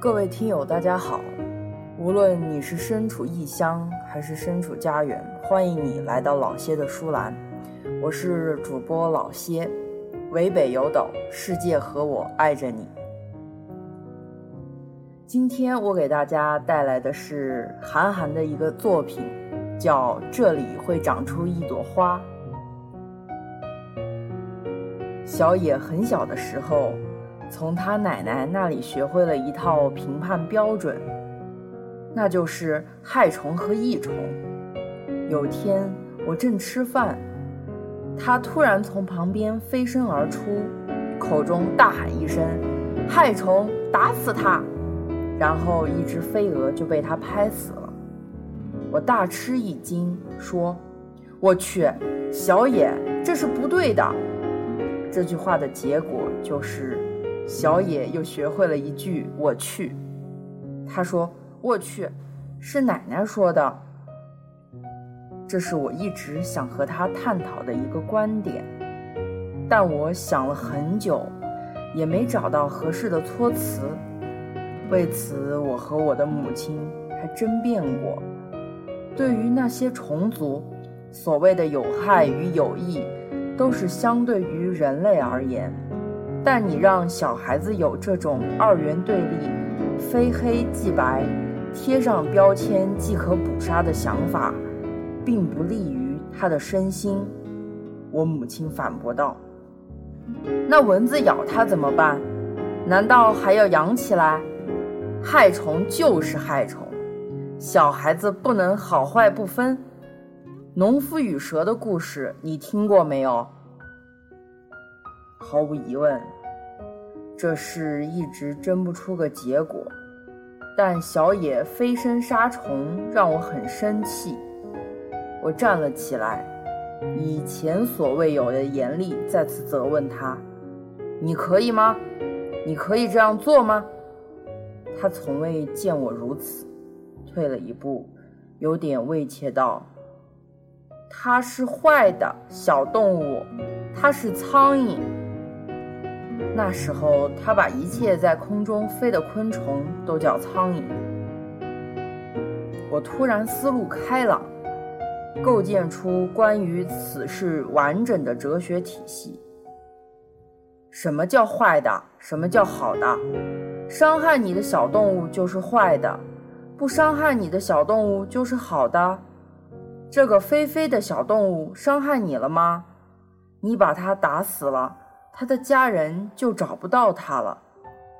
各位听友，大家好！无论你是身处异乡还是身处家园，欢迎你来到老谢的书栏。我是主播老谢，渭北有斗，世界和我爱着你。今天我给大家带来的是韩寒的一个作品，叫《这里会长出一朵花》。小野很小的时候。从他奶奶那里学会了一套评判标准，那就是害虫和益虫。有天我正吃饭，他突然从旁边飞身而出，口中大喊一声：“害虫，打死他！”然后一只飞蛾就被他拍死了。我大吃一惊，说：“我去，小野，这是不对的。”这句话的结果就是。小野又学会了一句“我去”，他说：“我去，是奶奶说的。”这是我一直想和他探讨的一个观点，但我想了很久，也没找到合适的措辞。为此，我和我的母亲还争辩过。对于那些虫族，所谓的有害与有益，都是相对于人类而言。但你让小孩子有这种二元对立、非黑即白、贴上标签即可捕杀的想法，并不利于他的身心。我母亲反驳道：“那蚊子咬他怎么办？难道还要养起来？害虫就是害虫，小孩子不能好坏不分。农夫与蛇的故事你听过没有？”毫无疑问，这事一直争不出个结果。但小野飞身杀虫让我很生气。我站了起来，以前所未有的严厉再次责问他：“你可以吗？你可以这样做吗？”他从未见我如此，退了一步，有点畏怯道：“它是坏的小动物，它是苍蝇。”那时候，他把一切在空中飞的昆虫都叫苍蝇。我突然思路开朗，构建出关于此事完整的哲学体系。什么叫坏的？什么叫好的？伤害你的小动物就是坏的，不伤害你的小动物就是好的。这个飞飞的小动物伤害你了吗？你把它打死了。他的家人就找不到它了，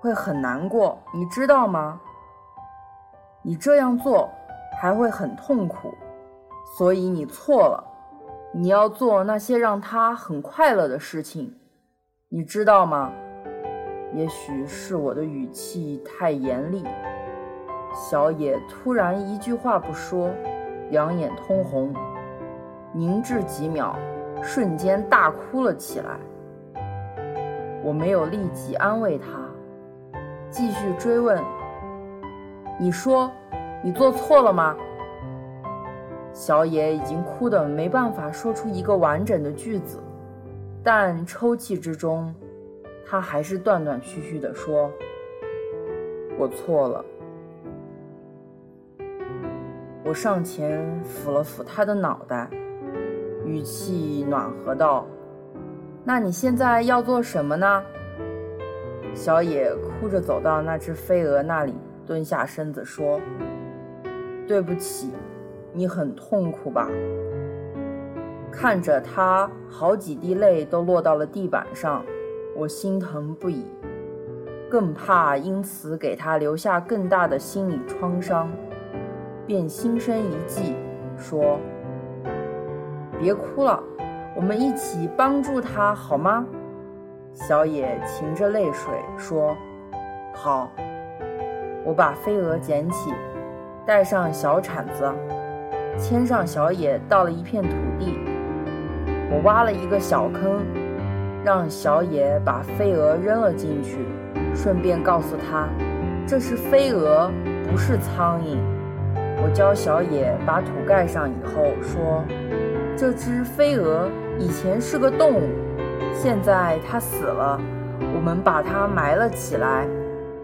会很难过，你知道吗？你这样做还会很痛苦，所以你错了。你要做那些让他很快乐的事情，你知道吗？也许是我的语气太严厉，小野突然一句话不说，两眼通红，凝滞几秒，瞬间大哭了起来。我没有立即安慰他，继续追问：“你说，你做错了吗？”小野已经哭得没办法说出一个完整的句子，但抽泣之中，他还是断断续续地说：“我错了。”我上前抚了抚他的脑袋，语气暖和道。那你现在要做什么呢？小野哭着走到那只飞蛾那里，蹲下身子说：“对不起，你很痛苦吧？”看着他好几滴泪都落到了地板上，我心疼不已，更怕因此给他留下更大的心理创伤，便心生一计，说：“别哭了。”我们一起帮助他好吗？小野噙着泪水说：“好。”我把飞蛾捡起，带上小铲子，牵上小野到了一片土地。我挖了一个小坑，让小野把飞蛾扔了进去，顺便告诉他：“这是飞蛾，不是苍蝇。”我教小野把土盖上以后说：“这只飞蛾。”以前是个动物，现在它死了，我们把它埋了起来，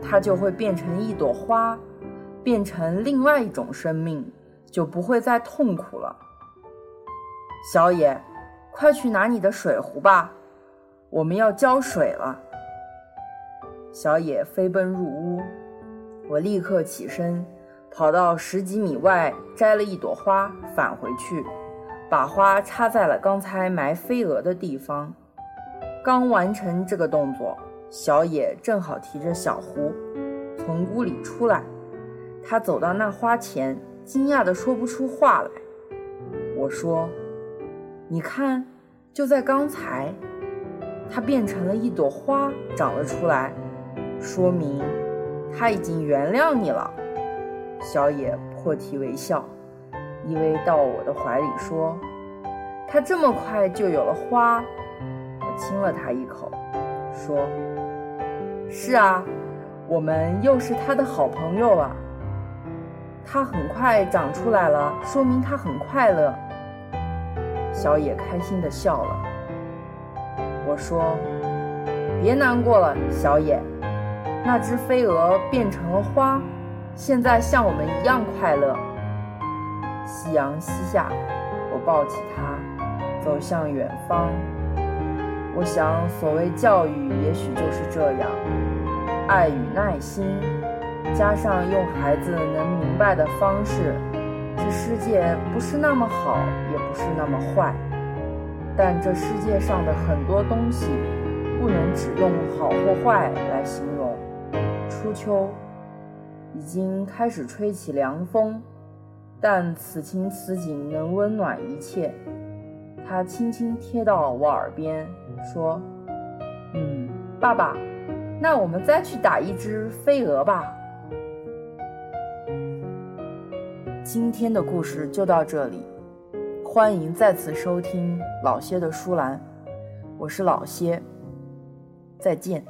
它就会变成一朵花，变成另外一种生命，就不会再痛苦了。小野，快去拿你的水壶吧，我们要浇水了。小野飞奔入屋，我立刻起身，跑到十几米外摘了一朵花，返回去。把花插在了刚才埋飞蛾的地方。刚完成这个动作，小野正好提着小壶从屋里出来。他走到那花前，惊讶地说不出话来。我说：“你看，就在刚才，它变成了一朵花长了出来，说明它已经原谅你了。”小野破涕为笑。依偎到我的怀里说：“它这么快就有了花。”我亲了它一口，说：“是啊，我们又是它的好朋友了。它很快长出来了，说明它很快乐。”小野开心的笑了。我说：“别难过了，小野，那只飞蛾变成了花，现在像我们一样快乐。”夕阳西下，我抱起他，走向远方。我想，所谓教育，也许就是这样：爱与耐心，加上用孩子能明白的方式。这世界不是那么好，也不是那么坏，但这世界上的很多东西，不能只用好或坏来形容。初秋，已经开始吹起凉风。但此情此景能温暖一切。他轻轻贴到我耳边说：“嗯，爸爸，那我们再去打一只飞蛾吧。”今天的故事就到这里，欢迎再次收听老歇的书栏，我是老歇，再见。